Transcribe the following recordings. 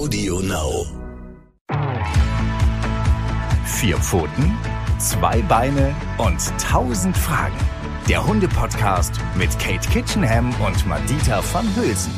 Audio Now. Vier Pfoten, zwei Beine und tausend Fragen. Der Hunde-Podcast mit Kate Kitchenham und Madita van Hülsen.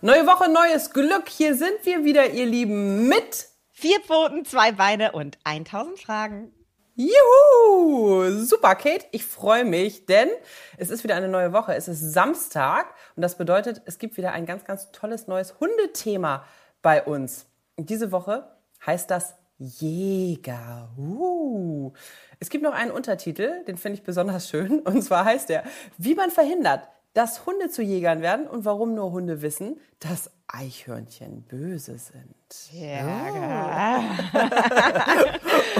Neue Woche, neues Glück. Hier sind wir wieder, ihr Lieben, mit Vier Pfoten, zwei Beine und 1000 Fragen. Juhu! Super, Kate. Ich freue mich, denn es ist wieder eine neue Woche. Es ist Samstag und das bedeutet, es gibt wieder ein ganz, ganz tolles neues Hundethema bei uns. Und diese Woche heißt das Jäger. Uh. Es gibt noch einen Untertitel, den finde ich besonders schön. Und zwar heißt er, wie man verhindert, dass Hunde zu Jägern werden und warum nur Hunde wissen, dass Eichhörnchen böse sind. Ja.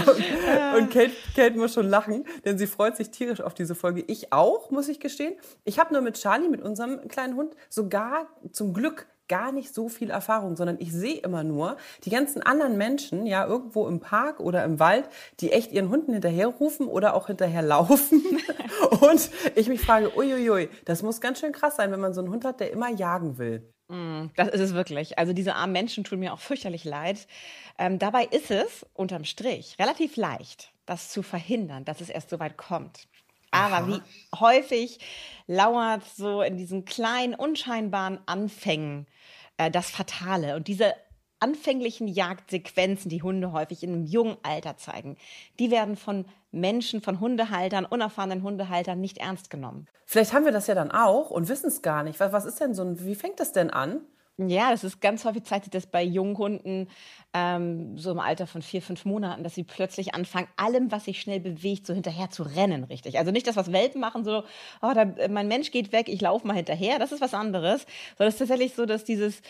und, und Kate, Kate muss schon lachen, denn sie freut sich tierisch auf diese Folge. Ich auch, muss ich gestehen. Ich habe nur mit Charlie, mit unserem kleinen Hund, sogar zum Glück gar nicht so viel Erfahrung, sondern ich sehe immer nur die ganzen anderen Menschen, ja, irgendwo im Park oder im Wald, die echt ihren Hunden hinterherrufen oder auch hinterherlaufen. Und ich mich frage, uiuiui, das muss ganz schön krass sein, wenn man so einen Hund hat, der immer jagen will. Mm, das ist es wirklich. Also diese armen Menschen tun mir auch fürchterlich leid. Ähm, dabei ist es unterm Strich relativ leicht, das zu verhindern, dass es erst so weit kommt. Aber Aha. wie häufig lauert so in diesen kleinen, unscheinbaren Anfängen äh, das Fatale. Und diese anfänglichen Jagdsequenzen, die Hunde häufig in einem jungen Alter zeigen, die werden von Menschen, von Hundehaltern, unerfahrenen Hundehaltern nicht ernst genommen. Vielleicht haben wir das ja dann auch und wissen es gar nicht. Was, was ist denn so ein, wie fängt das denn an? Ja, das ist ganz häufig zeigt sich das bei jungen Hunden, ähm, so im Alter von vier, fünf Monaten, dass sie plötzlich anfangen, allem, was sich schnell bewegt, so hinterher zu rennen, richtig. Also nicht das, was Welpen machen, so, oh, da, mein Mensch geht weg, ich laufe mal hinterher, das ist was anderes. Sondern es ist tatsächlich so, dass dieses,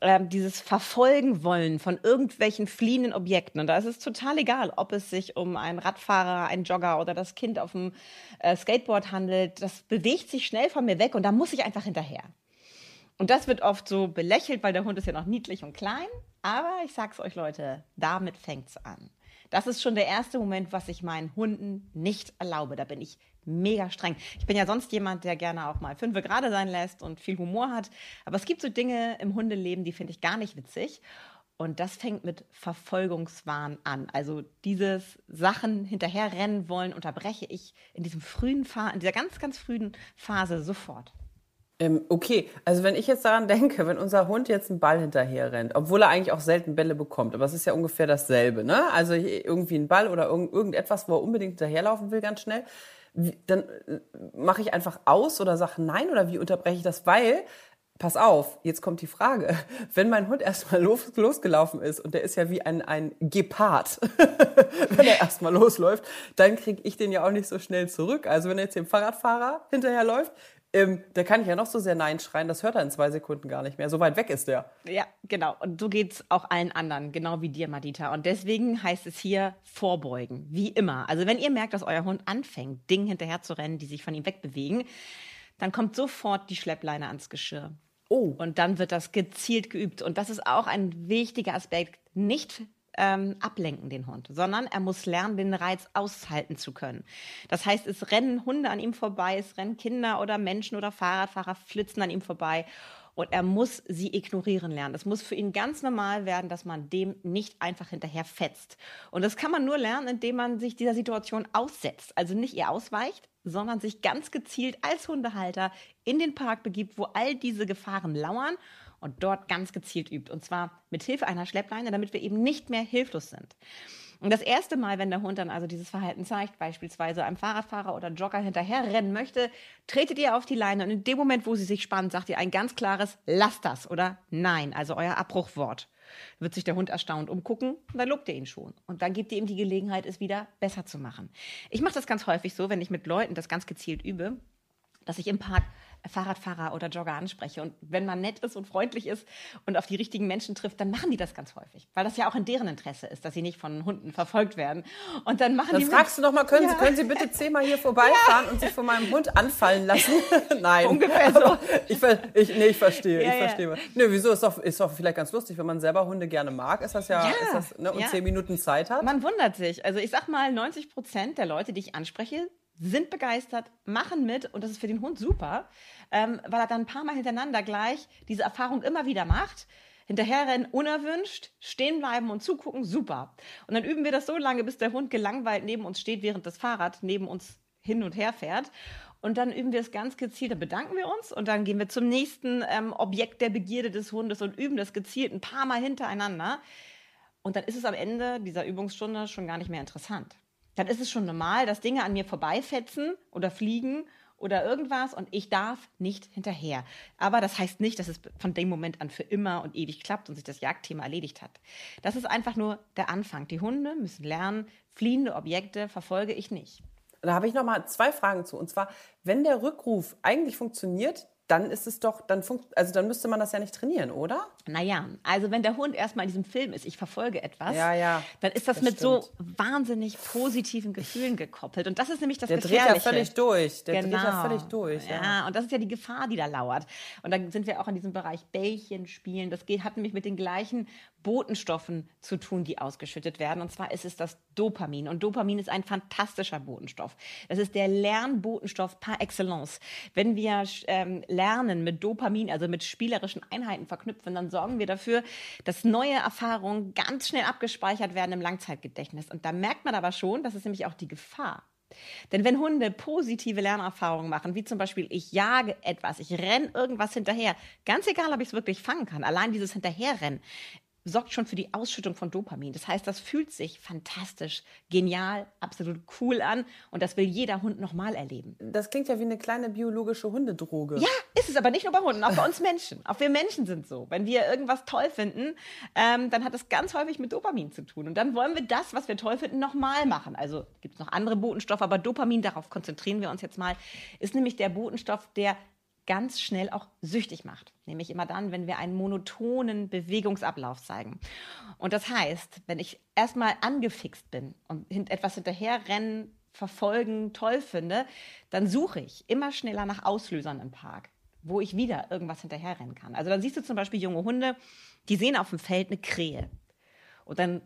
ähm, dieses Verfolgen wollen von irgendwelchen fliehenden Objekten. Und da ist es total egal, ob es sich um einen Radfahrer, einen Jogger oder das Kind auf dem äh, Skateboard handelt. Das bewegt sich schnell von mir weg und da muss ich einfach hinterher. Und das wird oft so belächelt, weil der Hund ist ja noch niedlich und klein. Aber ich sag's euch, Leute, damit fängt's an. Das ist schon der erste Moment, was ich meinen Hunden nicht erlaube. Da bin ich mega streng. Ich bin ja sonst jemand, der gerne auch mal fünfe gerade sein lässt und viel Humor hat. Aber es gibt so Dinge im Hundeleben, die finde ich gar nicht witzig. Und das fängt mit Verfolgungswahn an. Also dieses Sachen hinterherrennen wollen unterbreche ich in diesem frühen Fa in dieser ganz, ganz frühen Phase sofort. Ähm, okay, also wenn ich jetzt daran denke, wenn unser Hund jetzt einen Ball hinterher rennt, obwohl er eigentlich auch selten Bälle bekommt, aber es ist ja ungefähr dasselbe, ne? Also irgendwie ein Ball oder irgend, irgendetwas, wo er unbedingt hinterherlaufen will, ganz schnell, dann äh, mache ich einfach aus oder sage nein oder wie unterbreche ich das? Weil, pass auf, jetzt kommt die Frage, wenn mein Hund erstmal los, losgelaufen ist und der ist ja wie ein, ein Gepard, wenn er erstmal losläuft, dann kriege ich den ja auch nicht so schnell zurück. Also wenn er jetzt dem Fahrradfahrer hinterherläuft, ähm, da kann ich ja noch so sehr Nein schreien, das hört er in zwei Sekunden gar nicht mehr. So weit weg ist der. Ja, genau. Und so geht es auch allen anderen, genau wie dir, Madita. Und deswegen heißt es hier vorbeugen, wie immer. Also wenn ihr merkt, dass euer Hund anfängt, Dingen hinterher zu rennen, die sich von ihm wegbewegen, dann kommt sofort die Schleppleine ans Geschirr. Oh. Und dann wird das gezielt geübt. Und das ist auch ein wichtiger Aspekt. Nicht ähm, ablenken, den Hund, sondern er muss lernen, den Reiz aushalten zu können. Das heißt, es rennen Hunde an ihm vorbei, es rennen Kinder oder Menschen oder Fahrradfahrer flitzen an ihm vorbei. Und er muss sie ignorieren lernen. Es muss für ihn ganz normal werden, dass man dem nicht einfach hinterher fetzt. Und das kann man nur lernen, indem man sich dieser Situation aussetzt. Also nicht ihr ausweicht, sondern sich ganz gezielt als Hundehalter in den Park begibt, wo all diese Gefahren lauern und dort ganz gezielt übt. Und zwar mit Hilfe einer Schleppleine, damit wir eben nicht mehr hilflos sind. Und das erste Mal, wenn der Hund dann also dieses Verhalten zeigt, beispielsweise einem Fahrradfahrer oder Jogger hinterher rennen möchte, tretet ihr auf die Leine und in dem Moment, wo sie sich spannen, sagt ihr ein ganz klares Lass das oder Nein, also euer Abbruchwort. Wird sich der Hund erstaunt umgucken dann lobt ihr ihn schon. Und dann gibt ihr ihm die Gelegenheit, es wieder besser zu machen. Ich mache das ganz häufig so, wenn ich mit Leuten das ganz gezielt übe, dass ich im Park Fahrradfahrer oder Jogger anspreche. Und wenn man nett ist und freundlich ist und auf die richtigen Menschen trifft, dann machen die das ganz häufig, weil das ja auch in deren Interesse ist, dass sie nicht von Hunden verfolgt werden. Und dann machen dann die. fragst du noch mal, können, ja. Sie, können Sie bitte zehnmal hier vorbeifahren ja. und sich von meinem Hund anfallen lassen? Nein. Ungefähr so. ich, ich, nee, ich verstehe. Ja, ich verstehe. Nee, wieso? Ist doch, ist doch vielleicht ganz lustig, wenn man selber Hunde gerne mag, ist das ja, ja. Ist das, ne, und zehn Minuten Zeit hat. Man wundert sich. Also ich sag mal, 90 Prozent der Leute, die ich anspreche, sind begeistert, machen mit und das ist für den Hund super, ähm, weil er dann ein paar Mal hintereinander gleich diese Erfahrung immer wieder macht. Hinterherrennen unerwünscht, stehen bleiben und zugucken, super. Und dann üben wir das so lange, bis der Hund gelangweilt neben uns steht, während das Fahrrad neben uns hin und her fährt. Und dann üben wir es ganz gezielt, dann bedanken wir uns und dann gehen wir zum nächsten ähm, Objekt der Begierde des Hundes und üben das gezielt ein paar Mal hintereinander. Und dann ist es am Ende dieser Übungsstunde schon gar nicht mehr interessant. Dann ist es schon normal, dass Dinge an mir vorbeifetzen oder fliegen oder irgendwas und ich darf nicht hinterher. Aber das heißt nicht, dass es von dem Moment an für immer und ewig klappt und sich das Jagdthema erledigt hat. Das ist einfach nur der Anfang. Die Hunde müssen lernen, fliehende Objekte verfolge ich nicht. Da habe ich noch mal zwei Fragen zu. Und zwar, wenn der Rückruf eigentlich funktioniert, dann ist es doch, dann funkt, also dann müsste man das ja nicht trainieren, oder? Naja, also wenn der Hund erstmal in diesem Film ist, ich verfolge etwas, ja, ja, dann ist das, das mit stimmt. so wahnsinnig positiven Gefühlen gekoppelt. Und das ist nämlich das der Gefährliche. Der dreht ja völlig durch. Der genau. dreht ja völlig durch. Ja. ja. und das ist ja die Gefahr, die da lauert. Und dann sind wir auch in diesem Bereich Bällchen spielen. Das geht, hat nämlich mit den gleichen Botenstoffen zu tun, die ausgeschüttet werden. Und zwar ist es das Dopamin. Und Dopamin ist ein fantastischer Botenstoff. Das ist der Lernbotenstoff par excellence. Wenn wir ähm, lernen mit Dopamin, also mit spielerischen Einheiten verknüpfen, dann sorgen wir dafür, dass neue Erfahrungen ganz schnell abgespeichert werden im Langzeitgedächtnis. Und da merkt man aber schon, das ist nämlich auch die Gefahr. Denn wenn Hunde positive Lernerfahrungen machen, wie zum Beispiel ich jage etwas, ich renne irgendwas hinterher, ganz egal, ob ich es wirklich fangen kann, allein dieses Hinterherrennen sorgt schon für die Ausschüttung von Dopamin. Das heißt, das fühlt sich fantastisch, genial, absolut cool an und das will jeder Hund nochmal erleben. Das klingt ja wie eine kleine biologische Hundedroge. Ja, ist es aber nicht nur bei Hunden, auch bei uns Menschen. Auch wir Menschen sind so. Wenn wir irgendwas toll finden, ähm, dann hat das ganz häufig mit Dopamin zu tun. Und dann wollen wir das, was wir toll finden, nochmal machen. Also gibt es noch andere Botenstoffe, aber Dopamin, darauf konzentrieren wir uns jetzt mal, ist nämlich der Botenstoff, der ganz schnell auch süchtig macht. Nämlich immer dann, wenn wir einen monotonen Bewegungsablauf zeigen. Und das heißt, wenn ich erstmal angefixt bin und etwas hinterherrennen, verfolgen, toll finde, dann suche ich immer schneller nach Auslösern im Park, wo ich wieder irgendwas hinterherrennen kann. Also dann siehst du zum Beispiel junge Hunde, die sehen auf dem Feld eine Krähe. Und dann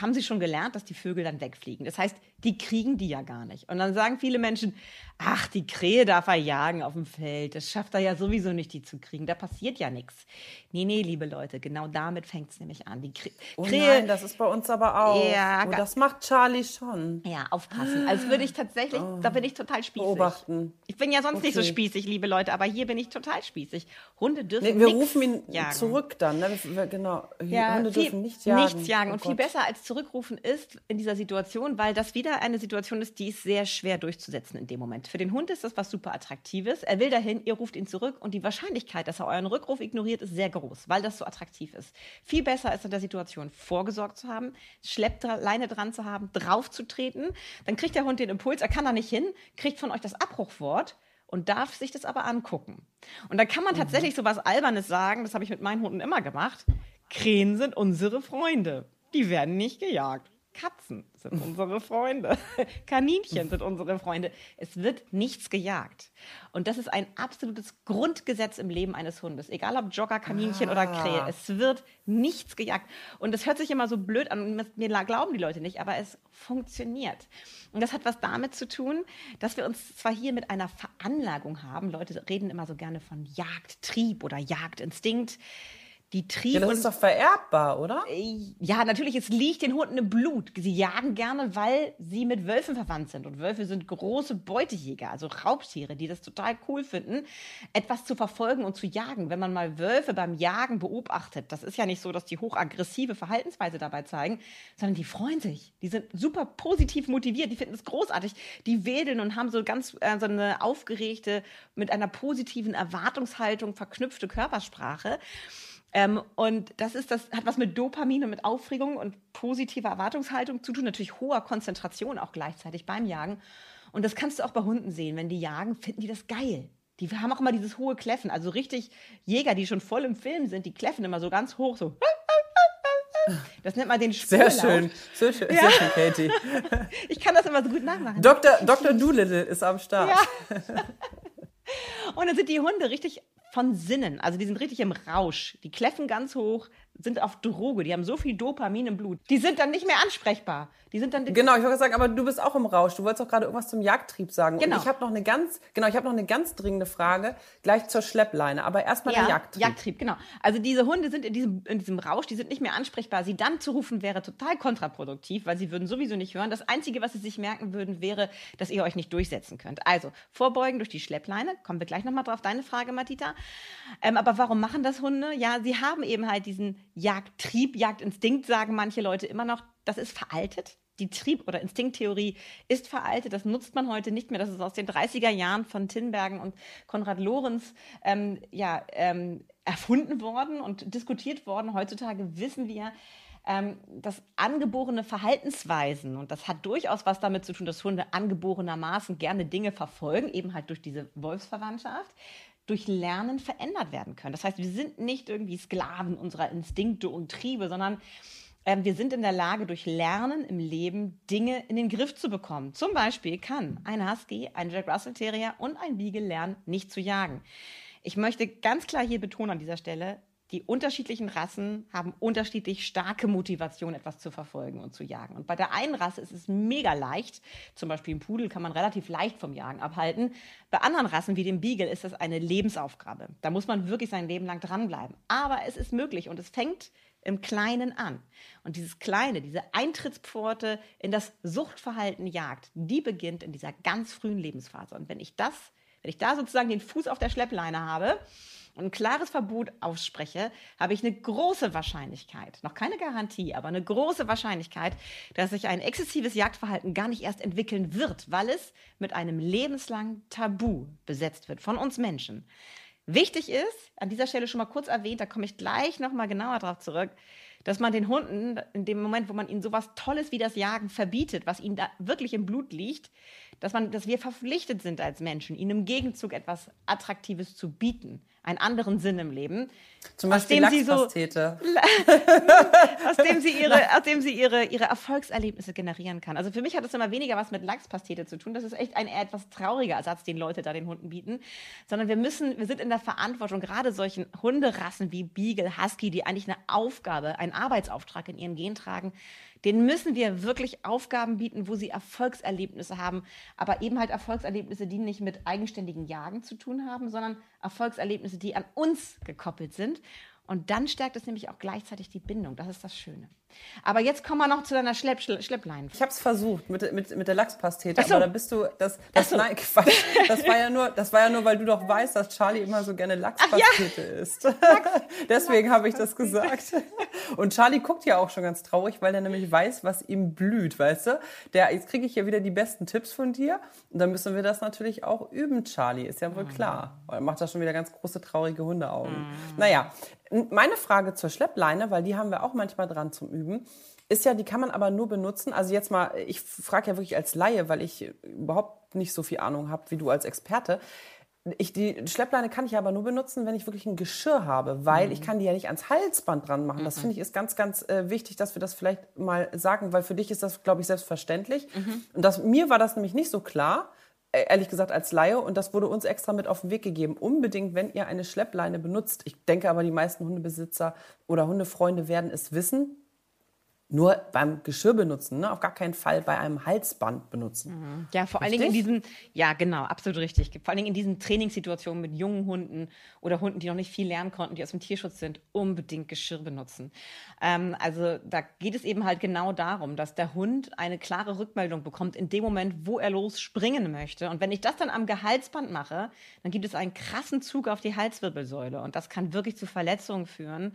haben sie schon gelernt, dass die Vögel dann wegfliegen. Das heißt, die kriegen die ja gar nicht. Und dann sagen viele Menschen, ach, die Krähe darf er jagen auf dem Feld. Das schafft er ja sowieso nicht, die zu kriegen. Da passiert ja nichts. Nee, nee, liebe Leute, genau damit fängt es nämlich an. Die Krä oh Krähe, nein, das ist bei uns aber auch. Ja, oh, das macht Charlie schon. Ja, aufpassen. Also würde ich tatsächlich, oh. da bin ich total spießig. Beobachten. Ich bin ja sonst okay. nicht so spießig, liebe Leute, aber hier bin ich total spießig. Hunde dürfen nee, wir rufen ihn jagen. zurück dann. Ne? genau. Ja, Hunde viel, dürfen nicht jagen. Nichts jagen. Oh und viel besser als zurückrufen ist in dieser Situation, weil das wieder eine Situation ist, die ist sehr schwer durchzusetzen in dem Moment. Für den Hund ist das was super Attraktives. Er will dahin, ihr ruft ihn zurück und die Wahrscheinlichkeit, dass er euren Rückruf ignoriert, ist sehr groß, weil das so attraktiv ist. Viel besser ist in der Situation vorgesorgt zu haben, Schleppleine dran zu haben, draufzutreten. Dann kriegt der Hund den Impuls, er kann da nicht hin, kriegt von euch das Abbruchwort und darf sich das aber angucken. Und da kann man mhm. tatsächlich so was Albernes sagen, das habe ich mit meinen Hunden immer gemacht. Krähen sind unsere Freunde. Die werden nicht gejagt. Katzen sind unsere Freunde. Kaninchen sind unsere Freunde. Es wird nichts gejagt. Und das ist ein absolutes Grundgesetz im Leben eines Hundes. Egal ob Jogger, Kaninchen ah. oder Krähe. Es wird nichts gejagt. Und das hört sich immer so blöd an. Mir glauben die Leute nicht, aber es funktioniert. Und das hat was damit zu tun, dass wir uns zwar hier mit einer Veranlagung haben. Leute reden immer so gerne von Jagdtrieb oder Jagdinstinkt die Trieb. Ja, das ist doch vererbbar, oder? Äh, ja, natürlich, es liegt den Hunden im Blut. Sie jagen gerne, weil sie mit Wölfen verwandt sind. Und Wölfe sind große Beutejäger, also Raubtiere, die das total cool finden, etwas zu verfolgen und zu jagen. Wenn man mal Wölfe beim Jagen beobachtet, das ist ja nicht so, dass die hochaggressive Verhaltensweise dabei zeigen, sondern die freuen sich. Die sind super positiv motiviert, die finden es großartig. Die wedeln und haben so ganz äh, so eine aufgeregte, mit einer positiven Erwartungshaltung verknüpfte Körpersprache. Ähm, und das ist das hat was mit Dopamin und mit Aufregung und positiver Erwartungshaltung zu tun, natürlich hoher Konzentration auch gleichzeitig beim Jagen. Und das kannst du auch bei Hunden sehen. Wenn die jagen, finden die das geil. Die haben auch immer dieses hohe Kläffen. Also richtig Jäger, die schon voll im Film sind, die kläffen immer so ganz hoch, so. Das nennt man den Spurlaut. Sehr schön, sehr schön, ja. sehr schön Katie. Ich kann das immer so gut nachmachen. Dr. Dr. Doolittle ist am Start. Ja. Und dann sind die Hunde richtig von Sinnen. Also die sind richtig im Rausch. Die kläffen ganz hoch, sind auf Droge, die haben so viel Dopamin im Blut, die sind dann nicht mehr ansprechbar. Die sind dann genau, ich wollte sagen, aber du bist auch im Rausch. Du wolltest auch gerade irgendwas zum Jagdtrieb sagen. Genau. Und ich habe noch eine ganz, genau, ich habe noch eine ganz dringende Frage gleich zur Schleppleine. Aber erstmal ja, der Jagdtrieb. Jagdtrieb, genau. Also diese Hunde sind in diesem, in diesem Rausch, die sind nicht mehr ansprechbar. Sie dann zu rufen wäre total kontraproduktiv, weil sie würden sowieso nicht hören. Das Einzige, was sie sich merken würden, wäre, dass ihr euch nicht durchsetzen könnt. Also vorbeugen durch die Schleppleine. Kommen wir gleich nochmal drauf. Deine Frage, Matita. Ähm, aber warum machen das Hunde? Ja, sie haben eben halt diesen Jagdtrieb, Jagdinstinkt, sagen manche Leute immer noch. Das ist veraltet die Trieb- oder Instinkttheorie ist veraltet. Das nutzt man heute nicht mehr. Das ist aus den 30er Jahren von Tinbergen und Konrad Lorenz ähm, ja, ähm, erfunden worden und diskutiert worden. Heutzutage wissen wir, ähm, dass angeborene Verhaltensweisen, und das hat durchaus was damit zu tun, dass Hunde angeborenermaßen gerne Dinge verfolgen, eben halt durch diese Wolfsverwandtschaft, durch Lernen verändert werden können. Das heißt, wir sind nicht irgendwie Sklaven unserer Instinkte und Triebe, sondern ähm, wir sind in der Lage, durch Lernen im Leben Dinge in den Griff zu bekommen. Zum Beispiel kann ein Husky, ein Jack Russell Terrier und ein Beagle lernen, nicht zu jagen. Ich möchte ganz klar hier betonen an dieser Stelle, die unterschiedlichen Rassen haben unterschiedlich starke Motivation, etwas zu verfolgen und zu jagen. Und bei der einen Rasse ist es mega leicht, zum Beispiel ein Pudel kann man relativ leicht vom Jagen abhalten. Bei anderen Rassen wie dem Beagle ist das eine Lebensaufgabe. Da muss man wirklich sein Leben lang dranbleiben. Aber es ist möglich und es fängt im Kleinen an. Und dieses Kleine, diese Eintrittspforte in das Suchtverhalten Jagd, die beginnt in dieser ganz frühen Lebensphase. Und wenn ich das, wenn ich da sozusagen den Fuß auf der Schleppleine habe, und ein klares Verbot ausspreche, habe ich eine große Wahrscheinlichkeit, noch keine Garantie, aber eine große Wahrscheinlichkeit, dass sich ein exzessives Jagdverhalten gar nicht erst entwickeln wird, weil es mit einem lebenslangen Tabu besetzt wird von uns Menschen. Wichtig ist, an dieser Stelle schon mal kurz erwähnt, da komme ich gleich nochmal genauer drauf zurück, dass man den Hunden in dem Moment, wo man ihnen sowas Tolles wie das Jagen verbietet, was ihnen da wirklich im Blut liegt, dass man, dass wir verpflichtet sind als Menschen, ihnen im Gegenzug etwas Attraktives zu bieten einen anderen Sinn im Leben. Zum Beispiel aus dem sie so, aus dem sie ihre, aus dem sie ihre, ihre Erfolgserlebnisse generieren kann. Also für mich hat das immer weniger was mit Lachspastete zu tun. Das ist echt ein etwas trauriger Ersatz, den Leute da den Hunden bieten. Sondern wir müssen, wir sind in der Verantwortung, gerade solchen Hunderassen wie Beagle, Husky, die eigentlich eine Aufgabe, einen Arbeitsauftrag in ihren Gen tragen, denen müssen wir wirklich Aufgaben bieten, wo sie Erfolgserlebnisse haben, aber eben halt Erfolgserlebnisse, die nicht mit eigenständigen Jagen zu tun haben, sondern Erfolgserlebnisse, die an uns gekoppelt sind. Und dann stärkt es nämlich auch gleichzeitig die Bindung. Das ist das Schöne. Aber jetzt kommen wir noch zu deiner Schlepp, Schlepp, Schlepplein. Ich habe es versucht mit, mit, mit der Lachspastete, so. aber da bist du das das, so. nein, das war ja nur das war ja nur, weil du doch weißt, dass Charlie immer so gerne Lachspastete ja. isst. Deswegen habe ich das gesagt. Und Charlie guckt ja auch schon ganz traurig, weil er nämlich weiß, was ihm blüht, weißt du? Der jetzt kriege ich ja wieder die besten Tipps von dir und dann müssen wir das natürlich auch üben, Charlie, ist ja wohl mhm. klar. Er macht da schon wieder ganz große traurige Hundeaugen. Mhm. Naja, meine Frage zur Schleppleine, weil die haben wir auch manchmal dran zum Üben, ist ja, die kann man aber nur benutzen. Also jetzt mal, ich frage ja wirklich als Laie, weil ich überhaupt nicht so viel Ahnung habe wie du als Experte. Ich, die Schleppleine kann ich aber nur benutzen, wenn ich wirklich ein Geschirr habe, weil mhm. ich kann die ja nicht ans Halsband dran machen. Das mhm. finde ich ist ganz, ganz äh, wichtig, dass wir das vielleicht mal sagen, weil für dich ist das, glaube ich, selbstverständlich. Mhm. Und das, mir war das nämlich nicht so klar. Äh, ehrlich gesagt als Laie und das wurde uns extra mit auf den Weg gegeben. Unbedingt, wenn ihr eine Schleppleine benutzt. Ich denke aber, die meisten Hundebesitzer oder Hundefreunde werden es wissen nur beim Geschirr benutzen, ne? auf gar keinen Fall bei einem Halsband benutzen. Mhm. Ja, vor richtig? allen Dingen in diesen, ja genau, absolut richtig. Vor allen Dingen in diesen Trainingssituationen mit jungen Hunden oder Hunden, die noch nicht viel lernen konnten, die aus dem Tierschutz sind, unbedingt Geschirr benutzen. Ähm, also da geht es eben halt genau darum, dass der Hund eine klare Rückmeldung bekommt in dem Moment, wo er losspringen möchte. Und wenn ich das dann am Gehaltsband mache, dann gibt es einen krassen Zug auf die Halswirbelsäule und das kann wirklich zu Verletzungen führen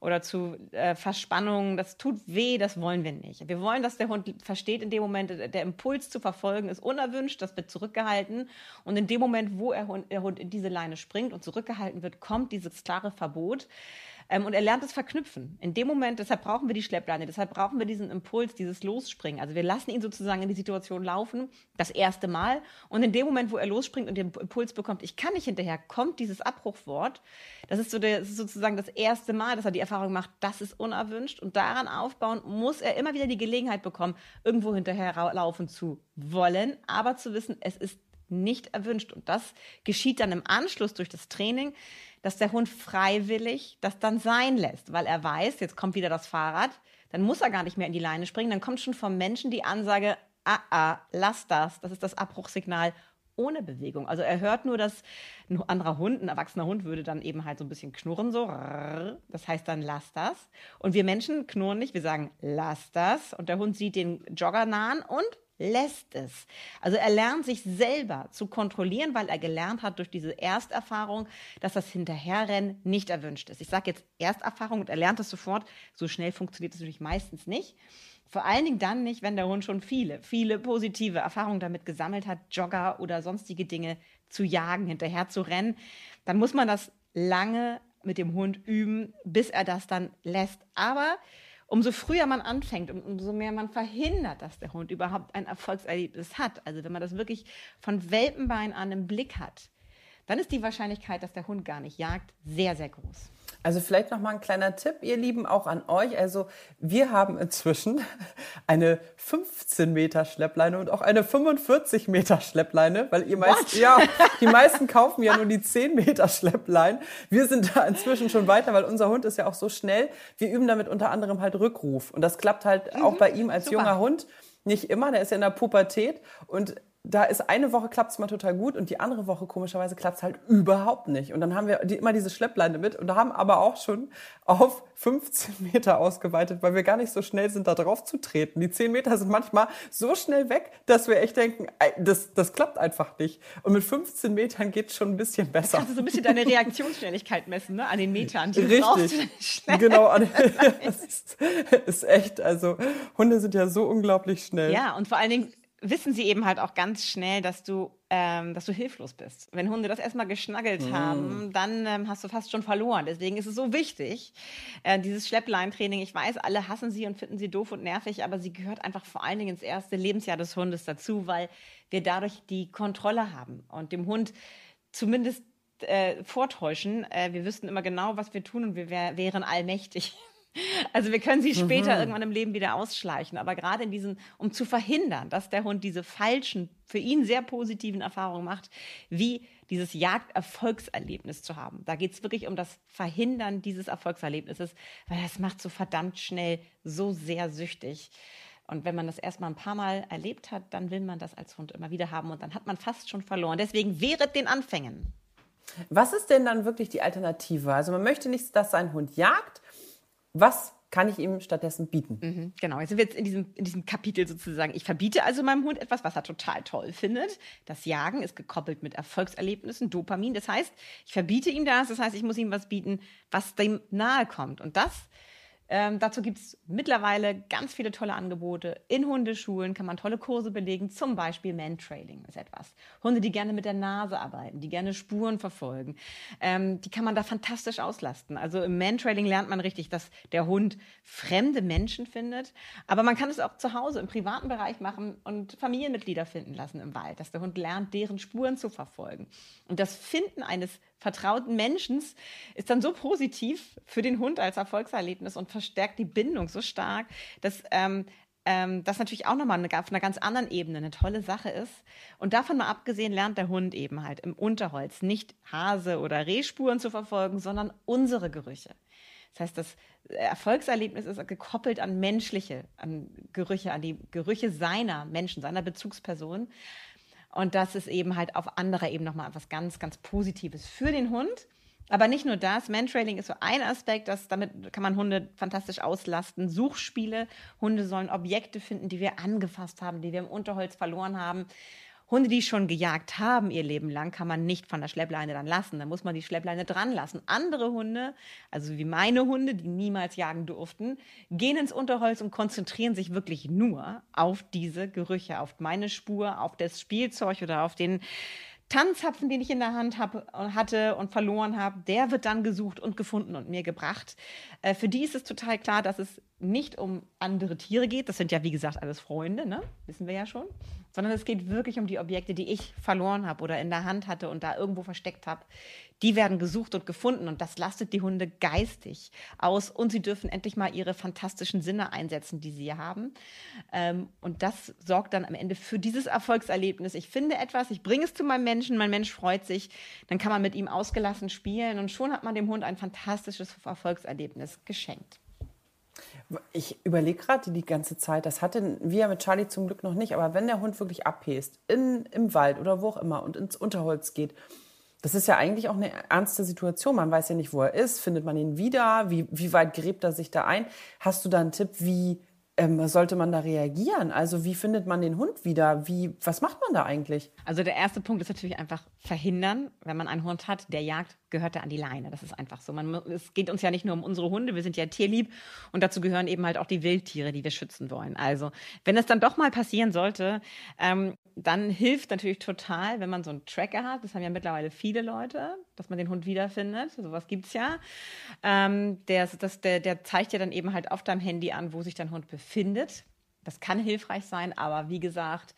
oder zu äh, Verspannungen. Das tut weh, das wollen wir nicht. Wir wollen, dass der Hund versteht, in dem Moment, der Impuls zu verfolgen ist unerwünscht, das wird zurückgehalten. Und in dem Moment, wo er, der Hund in diese Leine springt und zurückgehalten wird, kommt dieses klare Verbot. Ähm, und er lernt es verknüpfen. In dem Moment, deshalb brauchen wir die Schleppleine, deshalb brauchen wir diesen Impuls, dieses Losspringen. Also wir lassen ihn sozusagen in die Situation laufen, das erste Mal. Und in dem Moment, wo er losspringt und den Impuls bekommt, ich kann nicht hinterher, kommt dieses Abbruchwort. Das ist, so der, das ist sozusagen das erste Mal, dass er die Erfahrung macht, das ist unerwünscht. Und daran aufbauen muss er immer wieder die Gelegenheit bekommen, irgendwo hinterher laufen zu wollen, aber zu wissen, es ist nicht erwünscht. Und das geschieht dann im Anschluss durch das Training, dass der Hund freiwillig das dann sein lässt, weil er weiß, jetzt kommt wieder das Fahrrad, dann muss er gar nicht mehr in die Leine springen, dann kommt schon vom Menschen die Ansage, ah, ah, lass das, das ist das Abbruchsignal ohne Bewegung. Also er hört nur, dass ein anderer Hund, ein erwachsener Hund würde dann eben halt so ein bisschen knurren, so. Das heißt dann, lass das. Und wir Menschen knurren nicht, wir sagen, lass das. Und der Hund sieht den Jogger nahen und lässt es. Also er lernt sich selber zu kontrollieren, weil er gelernt hat durch diese Ersterfahrung, dass das Hinterherrennen nicht erwünscht ist. Ich sage jetzt Ersterfahrung und er lernt es sofort. So schnell funktioniert es natürlich meistens nicht. Vor allen Dingen dann nicht, wenn der Hund schon viele, viele positive Erfahrungen damit gesammelt hat, Jogger oder sonstige Dinge zu jagen, hinterher zu rennen. Dann muss man das lange mit dem Hund üben, bis er das dann lässt. Aber umso früher man anfängt, umso mehr man verhindert, dass der Hund überhaupt ein Erfolgserlebnis hat. Also wenn man das wirklich von Welpenbein an im Blick hat, dann ist die Wahrscheinlichkeit, dass der Hund gar nicht jagt, sehr, sehr groß. Also vielleicht noch mal ein kleiner Tipp, ihr Lieben, auch an euch. Also wir haben inzwischen eine 15 Meter Schleppleine und auch eine 45 Meter Schleppleine, weil ihr meist, ja, die meisten kaufen ja nur die 10 Meter Schlepplein. Wir sind da inzwischen schon weiter, weil unser Hund ist ja auch so schnell. Wir üben damit unter anderem halt Rückruf und das klappt halt mhm, auch bei ihm als super. junger Hund nicht immer, der ist ja in der Pubertät und da ist eine Woche klappt es mal total gut und die andere Woche komischerweise klappt es halt überhaupt nicht. Und dann haben wir die, immer diese Schleppleine mit und haben aber auch schon auf 15 Meter ausgeweitet, weil wir gar nicht so schnell sind, da drauf zu treten. Die 10 Meter sind manchmal so schnell weg, dass wir echt denken, das, das klappt einfach nicht. Und mit 15 Metern geht es schon ein bisschen besser. Kannst du so ein bisschen deine Reaktionsschnelligkeit messen, ne? An den Metern. Die Richtig. Genau. das ist, ist echt, also Hunde sind ja so unglaublich schnell. Ja, und vor allen Dingen wissen sie eben halt auch ganz schnell, dass du, ähm, dass du hilflos bist. Wenn Hunde das erstmal geschnaggelt mm. haben, dann ähm, hast du fast schon verloren. Deswegen ist es so wichtig, äh, dieses Schleppleintraining. Ich weiß, alle hassen sie und finden sie doof und nervig, aber sie gehört einfach vor allen Dingen ins erste Lebensjahr des Hundes dazu, weil wir dadurch die Kontrolle haben und dem Hund zumindest äh, vortäuschen. Äh, wir wüssten immer genau, was wir tun und wir wär, wären allmächtig. Also wir können sie später mhm. irgendwann im Leben wieder ausschleichen. Aber gerade in diesen, um zu verhindern, dass der Hund diese falschen, für ihn sehr positiven Erfahrungen macht, wie dieses Jagderfolgserlebnis zu haben. Da geht es wirklich um das Verhindern dieses Erfolgserlebnisses, weil das macht so verdammt schnell so sehr süchtig. Und wenn man das erstmal ein paar Mal erlebt hat, dann will man das als Hund immer wieder haben und dann hat man fast schon verloren. Deswegen wehret den Anfängen. Was ist denn dann wirklich die Alternative? Also man möchte nicht, dass sein Hund jagt, was kann ich ihm stattdessen bieten? Mhm, genau, jetzt sind wir jetzt in diesem, in diesem Kapitel sozusagen. Ich verbiete also meinem Hund etwas, was er total toll findet. Das Jagen ist gekoppelt mit Erfolgserlebnissen, Dopamin. Das heißt, ich verbiete ihm das. Das heißt, ich muss ihm was bieten, was dem nahe kommt. Und das ähm, dazu gibt es mittlerweile ganz viele tolle Angebote. In Hundeschulen kann man tolle Kurse belegen, zum Beispiel Mantrailing ist etwas. Hunde, die gerne mit der Nase arbeiten, die gerne Spuren verfolgen, ähm, die kann man da fantastisch auslasten. Also im Mantrailing lernt man richtig, dass der Hund fremde Menschen findet, aber man kann es auch zu Hause im privaten Bereich machen und Familienmitglieder finden lassen im Wald, dass der Hund lernt, deren Spuren zu verfolgen. Und das Finden eines vertrauten Menschen ist dann so positiv für den Hund als Erfolgserlebnis und verstärkt die Bindung so stark, dass ähm, ähm, das natürlich auch nochmal eine, auf einer ganz anderen Ebene eine tolle Sache ist. Und davon mal abgesehen lernt der Hund eben halt im Unterholz nicht Hase- oder Rehspuren zu verfolgen, sondern unsere Gerüche. Das heißt, das Erfolgserlebnis ist gekoppelt an menschliche, an Gerüche, an die Gerüche seiner Menschen, seiner Bezugsperson. Und das ist eben halt auf anderer Ebene nochmal etwas ganz, ganz Positives für den Hund. Aber nicht nur das, Mantrailing ist so ein Aspekt, das, damit kann man Hunde fantastisch auslasten. Suchspiele, Hunde sollen Objekte finden, die wir angefasst haben, die wir im Unterholz verloren haben. Hunde, die schon gejagt haben ihr Leben lang, kann man nicht von der Schleppleine dann lassen. Da muss man die Schleppleine dran lassen. Andere Hunde, also wie meine Hunde, die niemals jagen durften, gehen ins Unterholz und konzentrieren sich wirklich nur auf diese Gerüche, auf meine Spur, auf das Spielzeug oder auf den Tannenzapfen, den ich in der Hand hab, hatte und verloren habe, der wird dann gesucht und gefunden und mir gebracht. Äh, für die ist es total klar, dass es nicht um andere Tiere geht. Das sind ja, wie gesagt, alles Freunde, ne? wissen wir ja schon. Sondern es geht wirklich um die Objekte, die ich verloren habe oder in der Hand hatte und da irgendwo versteckt habe. Die werden gesucht und gefunden und das lastet die Hunde geistig aus und sie dürfen endlich mal ihre fantastischen Sinne einsetzen, die sie haben. Ähm, und das sorgt dann am Ende für dieses Erfolgserlebnis. Ich finde etwas, ich bringe es zu meinem Menschen, mein Mensch freut sich, dann kann man mit ihm ausgelassen spielen und schon hat man dem Hund ein fantastisches Erfolgserlebnis geschenkt. Ich überlege gerade die ganze Zeit, das hatten wir mit Charlie zum Glück noch nicht, aber wenn der Hund wirklich abpäst, in, im Wald oder wo auch immer und ins Unterholz geht, das ist ja eigentlich auch eine ernste Situation. Man weiß ja nicht, wo er ist. Findet man ihn wieder? Wie, wie weit gräbt er sich da ein? Hast du da einen Tipp, wie ähm, sollte man da reagieren? Also wie findet man den Hund wieder? Wie, was macht man da eigentlich? Also der erste Punkt ist natürlich einfach verhindern, wenn man einen Hund hat, der jagt, gehört er an die Leine. Das ist einfach so. Man, es geht uns ja nicht nur um unsere Hunde, wir sind ja tierlieb und dazu gehören eben halt auch die Wildtiere, die wir schützen wollen. Also wenn es dann doch mal passieren sollte, ähm, dann hilft natürlich total, wenn man so einen Tracker hat. Das haben ja mittlerweile viele Leute, dass man den Hund wiederfindet. Sowas gibt es ja. Ähm, der, das, der, der zeigt ja dann eben halt auf deinem Handy an, wo sich dein Hund befindet. Das kann hilfreich sein, aber wie gesagt,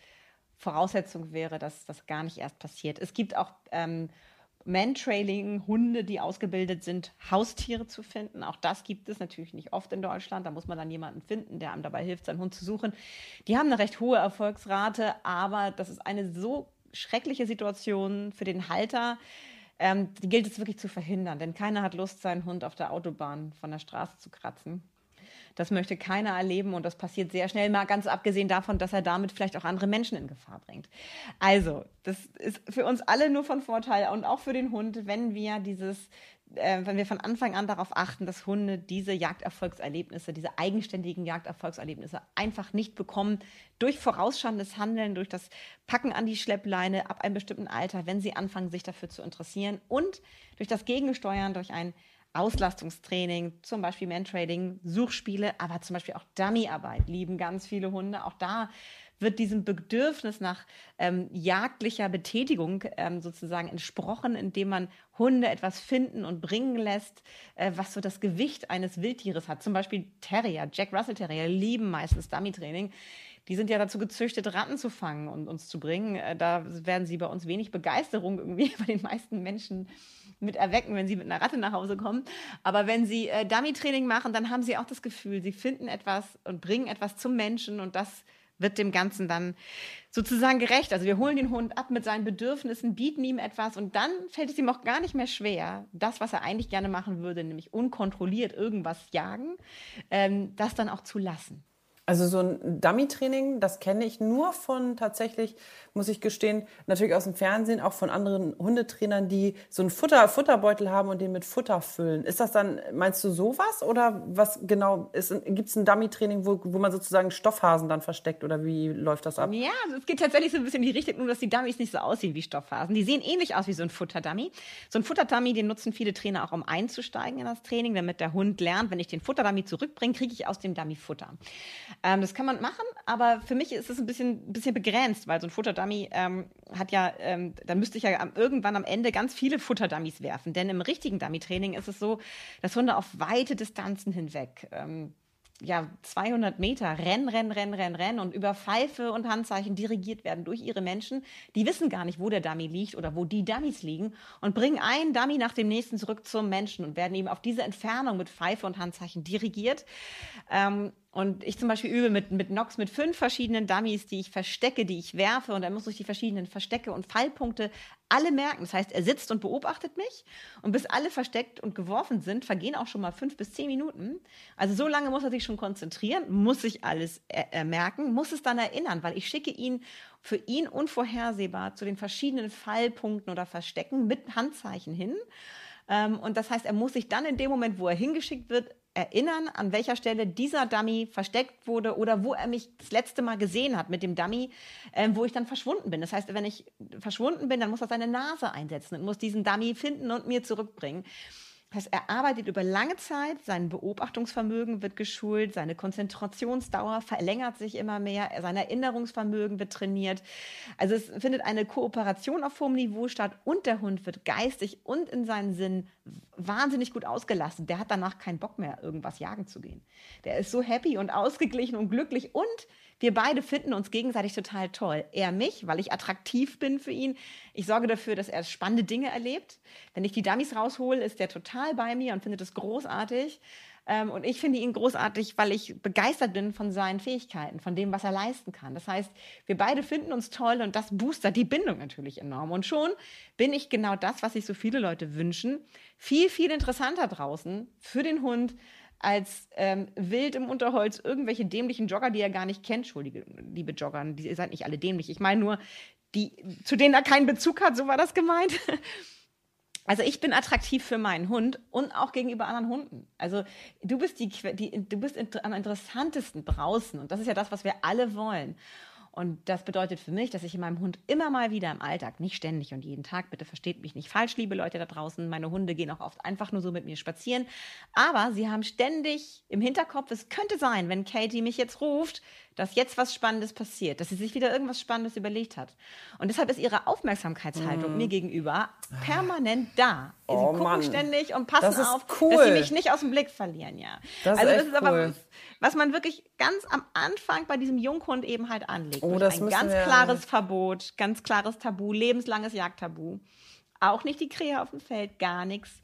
Voraussetzung wäre, dass das gar nicht erst passiert. Es gibt auch ähm, Mantrailing, Hunde, die ausgebildet sind, Haustiere zu finden. Auch das gibt es natürlich nicht oft in Deutschland. Da muss man dann jemanden finden, der einem dabei hilft, seinen Hund zu suchen. Die haben eine recht hohe Erfolgsrate, aber das ist eine so schreckliche Situation für den Halter. Ähm, die gilt es wirklich zu verhindern, denn keiner hat Lust, seinen Hund auf der Autobahn von der Straße zu kratzen. Das möchte keiner erleben und das passiert sehr schnell, mal ganz abgesehen davon, dass er damit vielleicht auch andere Menschen in Gefahr bringt. Also, das ist für uns alle nur von Vorteil und auch für den Hund, wenn wir dieses äh, wenn wir von Anfang an darauf achten, dass Hunde diese Jagderfolgserlebnisse, diese eigenständigen Jagderfolgserlebnisse einfach nicht bekommen durch vorausschauendes Handeln, durch das Packen an die Schleppleine ab einem bestimmten Alter, wenn sie anfangen, sich dafür zu interessieren und durch das Gegensteuern, durch ein Auslastungstraining, zum Beispiel Mentrading, Suchspiele, aber zum Beispiel auch Dummyarbeit lieben ganz viele Hunde. Auch da wird diesem Bedürfnis nach ähm, jagdlicher Betätigung ähm, sozusagen entsprochen, indem man Hunde etwas finden und bringen lässt, äh, was so das Gewicht eines Wildtieres hat. Zum Beispiel Terrier, Jack Russell Terrier lieben meistens Dummy-Training. Die sind ja dazu gezüchtet, Ratten zu fangen und uns zu bringen. Äh, da werden sie bei uns wenig Begeisterung irgendwie bei den meisten Menschen mit erwecken, wenn sie mit einer Ratte nach Hause kommen. Aber wenn sie äh, Dummy-Training machen, dann haben sie auch das Gefühl, sie finden etwas und bringen etwas zum Menschen und das wird dem Ganzen dann sozusagen gerecht. Also wir holen den Hund ab mit seinen Bedürfnissen, bieten ihm etwas und dann fällt es ihm auch gar nicht mehr schwer, das, was er eigentlich gerne machen würde, nämlich unkontrolliert irgendwas jagen, ähm, das dann auch zu lassen. Also so ein Dummy-Training, das kenne ich nur von tatsächlich, muss ich gestehen, natürlich aus dem Fernsehen, auch von anderen Hundetrainern, die so einen Futter, Futterbeutel haben und den mit Futter füllen. Ist das dann, meinst du sowas oder was genau? Gibt es ein Dummy-Training, wo, wo man sozusagen Stoffhasen dann versteckt oder wie läuft das ab? Ja, also es geht tatsächlich so ein bisschen in die Richtung, nur dass die Dummies nicht so aussehen wie Stoffhasen. Die sehen ähnlich aus wie so ein Futterdummy. So ein Futterdummy, den nutzen viele Trainer auch, um einzusteigen in das Training, damit der Hund lernt, wenn ich den Futterdummy zurückbringe, kriege ich aus dem Dummy Futter. Ähm, das kann man machen, aber für mich ist es ein bisschen, bisschen begrenzt, weil so ein Futterdummy ähm, hat ja, ähm, da müsste ich ja irgendwann am Ende ganz viele Futterdummies werfen. Denn im richtigen Dummy-Training ist es so, dass Hunde auf weite Distanzen hinweg ähm, ja, 200 Meter rennen, rennen, rennen, rennen, rennen und über Pfeife und Handzeichen dirigiert werden durch ihre Menschen. Die wissen gar nicht, wo der Dummy liegt oder wo die Dummies liegen und bringen einen Dummy nach dem nächsten zurück zum Menschen und werden eben auf diese Entfernung mit Pfeife und Handzeichen dirigiert. Ähm, und ich zum Beispiel übe mit, mit Nox mit fünf verschiedenen Dummies, die ich verstecke, die ich werfe. Und er muss durch die verschiedenen Verstecke und Fallpunkte alle merken. Das heißt, er sitzt und beobachtet mich. Und bis alle versteckt und geworfen sind, vergehen auch schon mal fünf bis zehn Minuten. Also so lange muss er sich schon konzentrieren, muss sich alles äh, merken, muss es dann erinnern, weil ich schicke ihn für ihn unvorhersehbar zu den verschiedenen Fallpunkten oder Verstecken mit Handzeichen hin. Ähm, und das heißt, er muss sich dann in dem Moment, wo er hingeschickt wird, erinnern, an welcher Stelle dieser Dummy versteckt wurde oder wo er mich das letzte Mal gesehen hat mit dem Dummy, ähm, wo ich dann verschwunden bin. Das heißt, wenn ich verschwunden bin, dann muss er seine Nase einsetzen und muss diesen Dummy finden und mir zurückbringen. Das heißt, er arbeitet über lange Zeit, sein Beobachtungsvermögen wird geschult, seine Konzentrationsdauer verlängert sich immer mehr, sein Erinnerungsvermögen wird trainiert. Also es findet eine Kooperation auf hohem Niveau statt und der Hund wird geistig und in seinen Sinn wahnsinnig gut ausgelassen. Der hat danach keinen Bock mehr, irgendwas jagen zu gehen. Der ist so happy und ausgeglichen und glücklich und wir beide finden uns gegenseitig total toll. Er mich, weil ich attraktiv bin für ihn. Ich sorge dafür, dass er spannende Dinge erlebt. Wenn ich die Dummies raushole, ist er total bei mir und findet es großartig. Ähm, und ich finde ihn großartig, weil ich begeistert bin von seinen Fähigkeiten, von dem, was er leisten kann. Das heißt, wir beide finden uns toll und das boostert die Bindung natürlich enorm. Und schon bin ich genau das, was sich so viele Leute wünschen, viel, viel interessanter draußen für den Hund, als ähm, wild im Unterholz irgendwelche dämlichen Jogger, die er gar nicht kennt. Entschuldige, liebe Jogger, die, ihr seid nicht alle dämlich. Ich meine nur, die, zu denen er keinen Bezug hat, so war das gemeint. Also ich bin attraktiv für meinen Hund und auch gegenüber anderen Hunden. Also du bist die, die du bist am interessantesten draußen und das ist ja das, was wir alle wollen. Und das bedeutet für mich, dass ich in meinem Hund immer mal wieder im Alltag, nicht ständig und jeden Tag, bitte versteht mich nicht falsch, liebe Leute da draußen, meine Hunde gehen auch oft einfach nur so mit mir spazieren, aber sie haben ständig im Hinterkopf, es könnte sein, wenn Katie mich jetzt ruft, dass jetzt was Spannendes passiert, dass sie sich wieder irgendwas Spannendes überlegt hat. Und deshalb ist ihre Aufmerksamkeitshaltung mm. mir gegenüber permanent da. Oh, sie gucken Mann. ständig und passen auf, cool. dass sie mich nicht aus dem Blick verlieren, ja. Das also das ist cool. aber was man wirklich ganz am Anfang bei diesem Junghund eben halt anlegt. Oh, das ein ganz wir... klares Verbot, ganz klares Tabu, lebenslanges Jagdtabu. Auch nicht die Krähe auf dem Feld, gar nichts.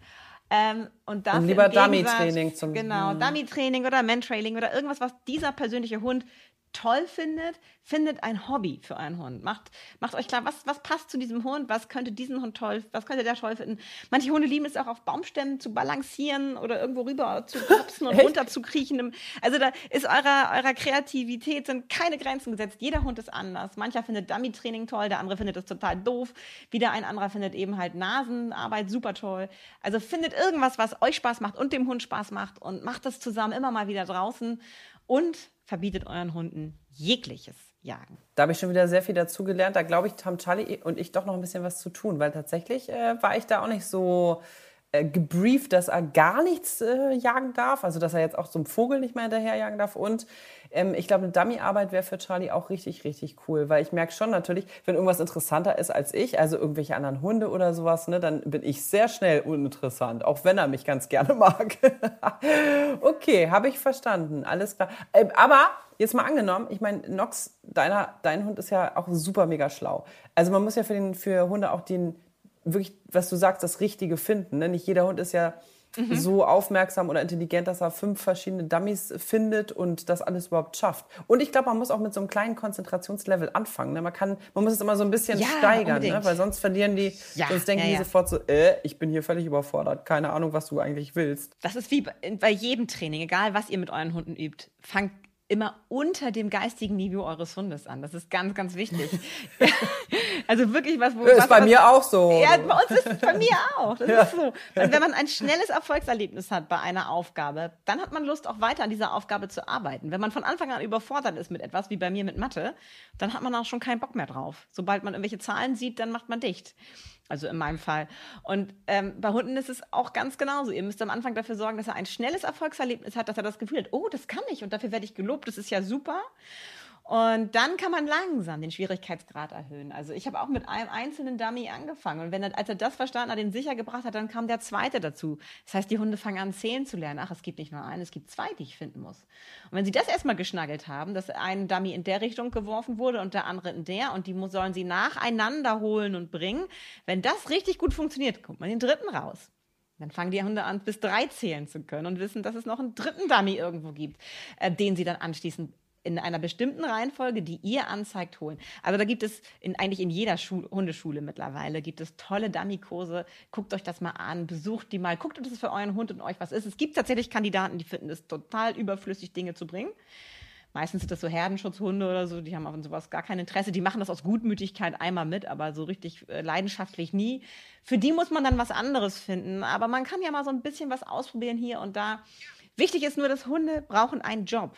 Ähm, und, und lieber Dummy-Training zum Genau, hm. Dummy-Training oder Man-Trailing oder irgendwas, was dieser persönliche Hund toll findet, findet ein Hobby für einen Hund. Macht, macht euch klar, was, was passt zu diesem Hund, was könnte diesen Hund toll, was könnte der toll finden. Manche Hunde lieben es auch auf Baumstämmen zu balancieren oder irgendwo rüber zu hopsen und runter zu kriechen. Also da ist eurer, eurer Kreativität sind keine Grenzen gesetzt. Jeder Hund ist anders. Mancher findet Dummy-Training toll, der andere findet es total doof. Wieder ein anderer findet eben halt Nasenarbeit super toll. Also findet irgendwas, was euch Spaß macht und dem Hund Spaß macht und macht das zusammen immer mal wieder draußen und verbietet euren Hunden jegliches Jagen. Da habe ich schon wieder sehr viel dazu gelernt. Da glaube ich, haben Charlie und ich doch noch ein bisschen was zu tun, weil tatsächlich äh, war ich da auch nicht so gebrieft, dass er gar nichts äh, jagen darf, also dass er jetzt auch zum Vogel nicht mehr hinterherjagen darf. Und ähm, ich glaube, eine Dummy-Arbeit wäre für Charlie auch richtig, richtig cool, weil ich merke schon natürlich, wenn irgendwas interessanter ist als ich, also irgendwelche anderen Hunde oder sowas, ne, dann bin ich sehr schnell uninteressant, auch wenn er mich ganz gerne mag. okay, habe ich verstanden, alles klar. Ähm, aber jetzt mal angenommen, ich meine, Nox, deiner, dein Hund ist ja auch super mega schlau. Also man muss ja für, den, für Hunde auch den wirklich, was du sagst, das Richtige finden. Ne? Nicht jeder Hund ist ja mhm. so aufmerksam oder intelligent, dass er fünf verschiedene Dummies findet und das alles überhaupt schafft. Und ich glaube, man muss auch mit so einem kleinen Konzentrationslevel anfangen. Ne? Man, kann, man muss es immer so ein bisschen ja, steigern, ne? weil sonst verlieren die, ja, sonst denken ja, die sofort so, äh, ich bin hier völlig überfordert, keine Ahnung, was du eigentlich willst. Das ist wie bei jedem Training, egal was ihr mit euren Hunden übt. Fangt immer unter dem geistigen Niveau eures Hundes an. Das ist ganz, ganz wichtig. also wirklich was, wo. Das ist was, bei was, mir auch so. Ja, bei uns ist es bei mir auch. Das ja. ist so. Und wenn man ein schnelles Erfolgserlebnis hat bei einer Aufgabe, dann hat man Lust, auch weiter an dieser Aufgabe zu arbeiten. Wenn man von Anfang an überfordert ist mit etwas, wie bei mir mit Mathe, dann hat man auch schon keinen Bock mehr drauf. Sobald man irgendwelche Zahlen sieht, dann macht man dicht. Also in meinem Fall. Und ähm, bei Hunden ist es auch ganz genauso. Ihr müsst am Anfang dafür sorgen, dass er ein schnelles Erfolgserlebnis hat, dass er das Gefühl hat, oh, das kann ich und dafür werde ich gelobt, das ist ja super. Und dann kann man langsam den Schwierigkeitsgrad erhöhen. Also ich habe auch mit einem einzelnen Dummy angefangen. Und wenn er, als er das verstanden hat, den sicher gebracht hat, dann kam der zweite dazu. Das heißt, die Hunde fangen an, zählen zu lernen. Ach, es gibt nicht nur einen, es gibt zwei, die ich finden muss. Und wenn sie das erstmal geschnaggelt haben, dass ein Dummy in der Richtung geworfen wurde und der andere in der und die sollen sie nacheinander holen und bringen, wenn das richtig gut funktioniert, kommt man den dritten raus. Dann fangen die Hunde an, bis drei zählen zu können und wissen, dass es noch einen dritten Dummy irgendwo gibt, äh, den sie dann anschließend in einer bestimmten Reihenfolge, die ihr anzeigt, holen. Also da gibt es in, eigentlich in jeder Schul Hundeschule mittlerweile gibt es tolle Dummy-Kurse. Guckt euch das mal an, besucht die mal, guckt, ob das für euren Hund und euch was ist. Es gibt tatsächlich Kandidaten, die finden es total überflüssig, Dinge zu bringen. Meistens sind das so Herdenschutzhunde oder so, die haben auf sowas gar kein Interesse. Die machen das aus Gutmütigkeit einmal mit, aber so richtig äh, leidenschaftlich nie. Für die muss man dann was anderes finden. Aber man kann ja mal so ein bisschen was ausprobieren hier und da. Wichtig ist nur, dass Hunde brauchen einen Job.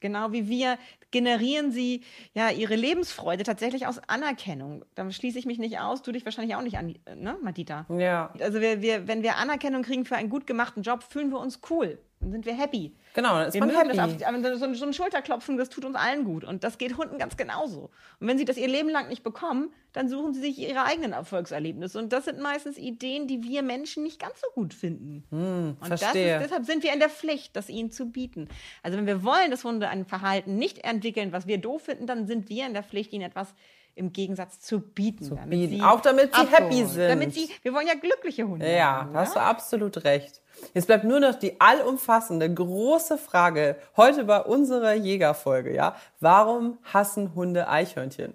Genau wie wir generieren sie ja ihre Lebensfreude tatsächlich aus Anerkennung. Da schließe ich mich nicht aus, du dich wahrscheinlich auch nicht an, ne, Madita? Ja. Also wir, wir, wenn wir Anerkennung kriegen für einen gut gemachten Job, fühlen wir uns cool. Dann sind wir happy. Genau, dann ist Wir man happy. das auf, aber so, ein- so ein Schulterklopfen, das tut uns allen gut. Und das geht Hunden ganz genauso. Und wenn sie das ihr Leben lang nicht bekommen, dann suchen sie sich ihre eigenen Erfolgserlebnisse. Und das sind meistens Ideen, die wir Menschen nicht ganz so gut finden. und das ist, Hm, verstehe. deshalb sind wir in der Pflicht, das ihnen zu bieten. Also wenn wir wollen, dass Hunde ein Verhalten nicht entwickeln, was wir doof finden, dann sind wir in der Pflicht, ihnen etwas im Gegensatz zu bieten. Zu bieten. Auch damit sie happy sind. Damit sie, wir wollen ja glückliche Hunde Ja, haben. da hast du absolut recht. Jetzt bleibt nur noch die allumfassende große Frage heute bei unserer Jägerfolge, ja? Warum hassen Hunde Eichhörnchen?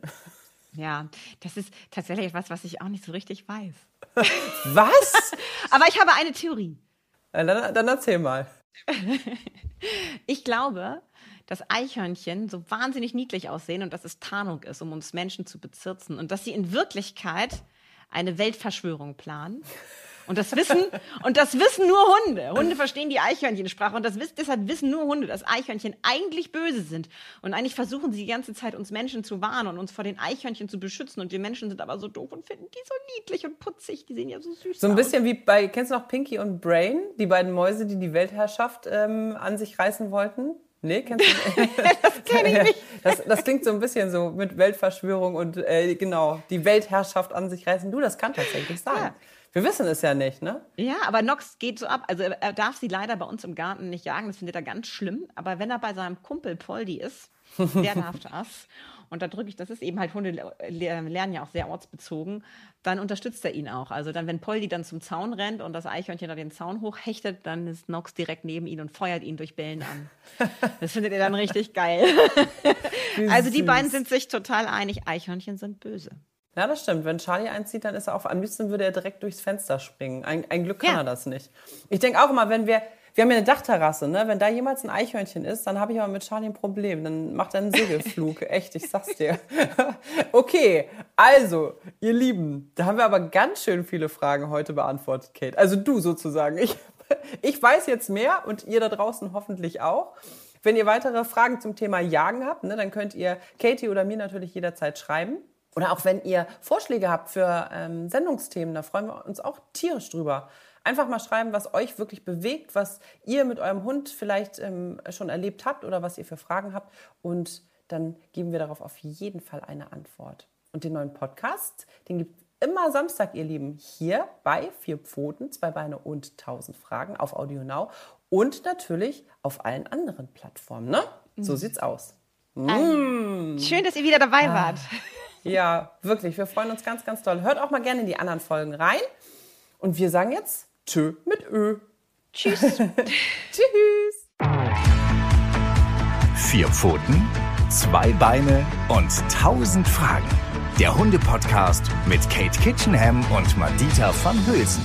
Ja, das ist tatsächlich etwas, was ich auch nicht so richtig weiß. Was? Aber ich habe eine Theorie. Äh, dann, dann erzähl mal. Ich glaube, dass Eichhörnchen so wahnsinnig niedlich aussehen und dass es Tarnung ist, um uns Menschen zu bezirzen und dass sie in Wirklichkeit eine Weltverschwörung planen. Und das wissen, und das wissen nur Hunde. Hunde verstehen die Eichhörnchensprache und das wiss, deshalb wissen nur Hunde, dass Eichhörnchen eigentlich böse sind. Und eigentlich versuchen sie die ganze Zeit, uns Menschen zu warnen und uns vor den Eichhörnchen zu beschützen. Und wir Menschen sind aber so doof und finden die so niedlich und putzig. Die sehen ja so süß So ein aus. bisschen wie bei, kennst du noch Pinky und Brain? Die beiden Mäuse, die die Weltherrschaft ähm, an sich reißen wollten? Nee, kennst du Das kenn ich nicht. Das, das klingt so ein bisschen so mit Weltverschwörung und äh, genau, die Weltherrschaft an sich reißen. Du, das kann tatsächlich sein. Ja. Wir wissen es ja nicht, ne? Ja, aber Nox geht so ab. Also er darf sie leider bei uns im Garten nicht jagen, das findet er ganz schlimm. Aber wenn er bei seinem Kumpel Poldi ist, der darf das. Und da drücke ich, das ist eben halt, Hunde le- lernen ja auch sehr ortsbezogen, dann unterstützt er ihn auch. Also dann, wenn Poldi dann zum Zaun rennt und das Eichhörnchen da den Zaun hochhechtet, dann ist Nox direkt neben ihn und feuert ihn durch Bällen an. Das findet er dann richtig geil. Also die beiden sind sich total einig, Eichhörnchen sind böse. Ja, das stimmt. Wenn Charlie einzieht, dann ist er auch, am liebsten würde er direkt durchs Fenster springen. Ein, ein Glück kann Ja. er das nicht. Ich denke auch immer, wenn wir, wir haben ja eine Dachterrasse, ne? Wenn da jemals ein Eichhörnchen ist, dann habe ich aber mit Charlie ein Problem. Dann macht er einen Segelflug. Echt, ich sag's dir. okay, also, ihr Lieben, da haben wir aber ganz schön viele Fragen heute beantwortet, Kate. Also du sozusagen. Ich, ich weiß jetzt mehr und ihr da draußen hoffentlich auch. Wenn ihr weitere Fragen zum Thema Jagen habt, ne, dann könnt ihr Katie oder mir natürlich jederzeit schreiben. Oder auch wenn ihr Vorschläge habt für ähm, Sendungsthemen, da freuen wir uns auch tierisch drüber. Einfach mal schreiben, was euch wirklich bewegt, was ihr mit eurem Hund vielleicht ähm, schon erlebt habt oder was ihr für Fragen habt. Und dann geben wir darauf auf jeden Fall eine Antwort. Und den neuen Podcast, den gibt es immer Samstag, ihr Lieben, hier bei Vier Pfoten, Zwei Beine und Tausend Fragen auf Audio Now und natürlich auf allen anderen Plattformen. Ne? So sieht's aus. Schön, dass ihr wieder dabei wart. Ja, wirklich. Wir freuen uns ganz, ganz doll. Hört auch mal gerne in die anderen Folgen rein. Und wir sagen jetzt Tschö mit Ö. Tschüss. Tschüss. Vier Pfoten, zwei Beine und tausend Fragen. Der Hunde-Podcast mit Kate Kitchenham und Madita van Hülsen.